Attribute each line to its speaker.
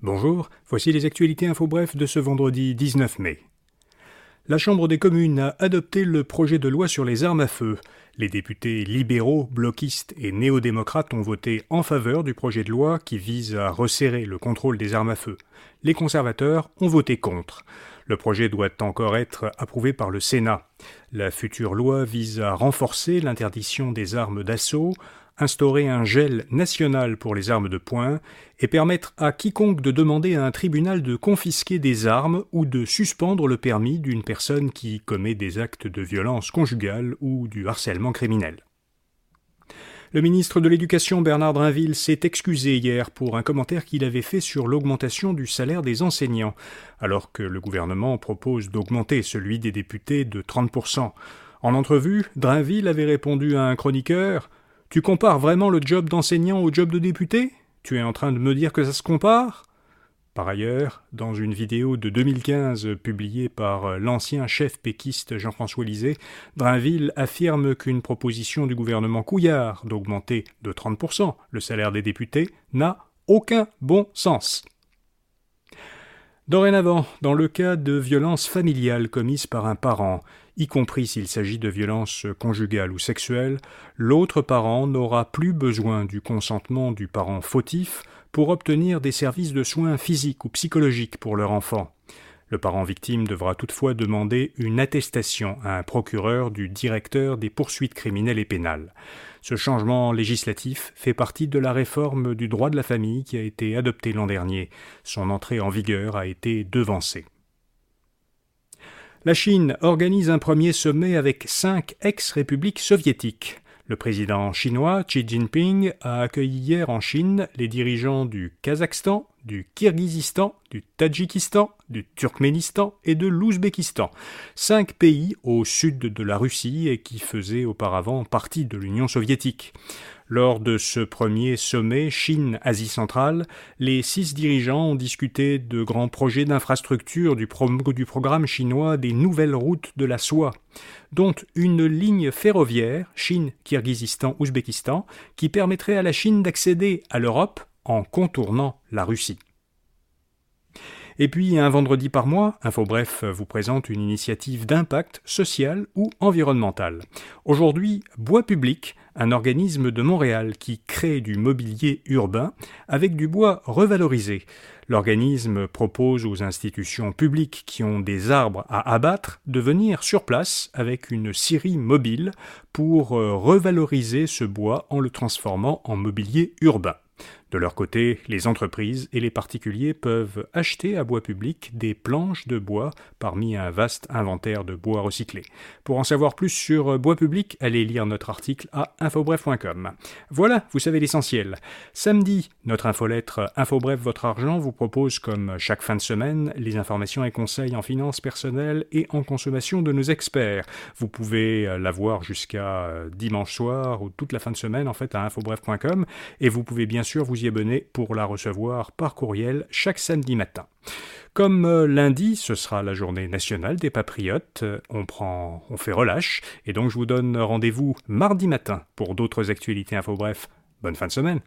Speaker 1: Bonjour, voici les actualités info bref de ce vendredi 19 mai. La Chambre des communes a adopté le projet de loi sur les armes à feu. Les députés libéraux, bloquistes et néo-démocrates ont voté en faveur du projet de loi qui vise à resserrer le contrôle des armes à feu. Les conservateurs ont voté contre. Le projet doit encore être approuvé par le Sénat. La future loi vise à renforcer l'interdiction des armes d'assaut, instaurer un gel national pour les armes de poing et permettre à quiconque de demander à un tribunal de confisquer des armes ou de suspendre le permis d'une personne qui commet des actes de violence conjugale ou du harcèlement criminel. Le ministre de l'Éducation Bernard Drinville s'est excusé hier pour un commentaire qu'il avait fait sur l'augmentation du salaire des enseignants, alors que le gouvernement propose d'augmenter celui des députés de 30%. En entrevue, Drinville avait répondu à un chroniqueur tu compares vraiment le job d'enseignant au job de député? Tu es en train de me dire que ça se compare? Par ailleurs, dans une vidéo de 2015 publiée par l'ancien chef péquiste Jean-François Lisée, Drainville affirme qu'une proposition du gouvernement Couillard d'augmenter de 30% le salaire des députés n'a aucun bon sens. Dorénavant, dans le cas de violences familiales commises par un parent, y compris s'il s'agit de violences conjugales ou sexuelles, l'autre parent n'aura plus besoin du consentement du parent fautif pour obtenir des services de soins physiques ou psychologiques pour leur enfant. Le parent victime devra toutefois demander une attestation à un procureur du directeur des poursuites criminelles et pénales. Ce changement législatif fait partie de la réforme du droit de la famille qui a été adoptée l'an dernier. Son entrée en vigueur a été devancée. La Chine organise un premier sommet avec cinq ex-républiques soviétiques. Le président chinois Xi Jinping a accueilli hier en Chine les dirigeants du Kazakhstan, du Kirghizistan, du Tadjikistan, du Turkménistan et de l'Ouzbékistan, cinq pays au sud de la Russie et qui faisaient auparavant partie de l'Union soviétique. Lors de ce premier sommet Chine-Asie centrale, les six dirigeants ont discuté de grands projets d'infrastructure du, du, programme chinois des nouvelles routes de la soie, dont une ligne ferroviaire Chine-Kirghizistan-Ouzbékistan qui permettrait à la Chine d'accéder à l'Europe en contournant la Russie. Et puis, un vendredi par mois, InfoBref vous présente une initiative d'impact social ou environnemental. Aujourd'hui, Bois Public, un organisme de Montréal qui crée du mobilier urbain avec du bois revalorisé. L'organisme propose aux institutions publiques qui ont des arbres à abattre de venir sur place avec une scierie mobile pour euh, revaloriser ce bois en le transformant en mobilier urbain. De leur côté, les entreprises et les particuliers peuvent acheter à bois public des planches de bois parmi un vaste inventaire de bois recyclé. Pour en savoir plus sur bois public, allez lire notre article à infobref.com. Voilà, vous savez l'essentiel. Samedi, notre infolettre Infobref votre argent vous propose comme chaque fin de semaine les informations et conseils en finances personnelles et en consommation de nos experts. Vous pouvez la voir jusqu'à dimanche soir ou toute la fin de semaine en fait à infobref.com et vous pouvez bien sûr vous pour la recevoir par courriel chaque samedi matin. Comme euh, lundi, ce sera la journée nationale des patriotes, on prend, on fait relâche, et donc je vous donne rendez-vous mardi matin pour d'autres actualités info bref. Bonne fin de semaine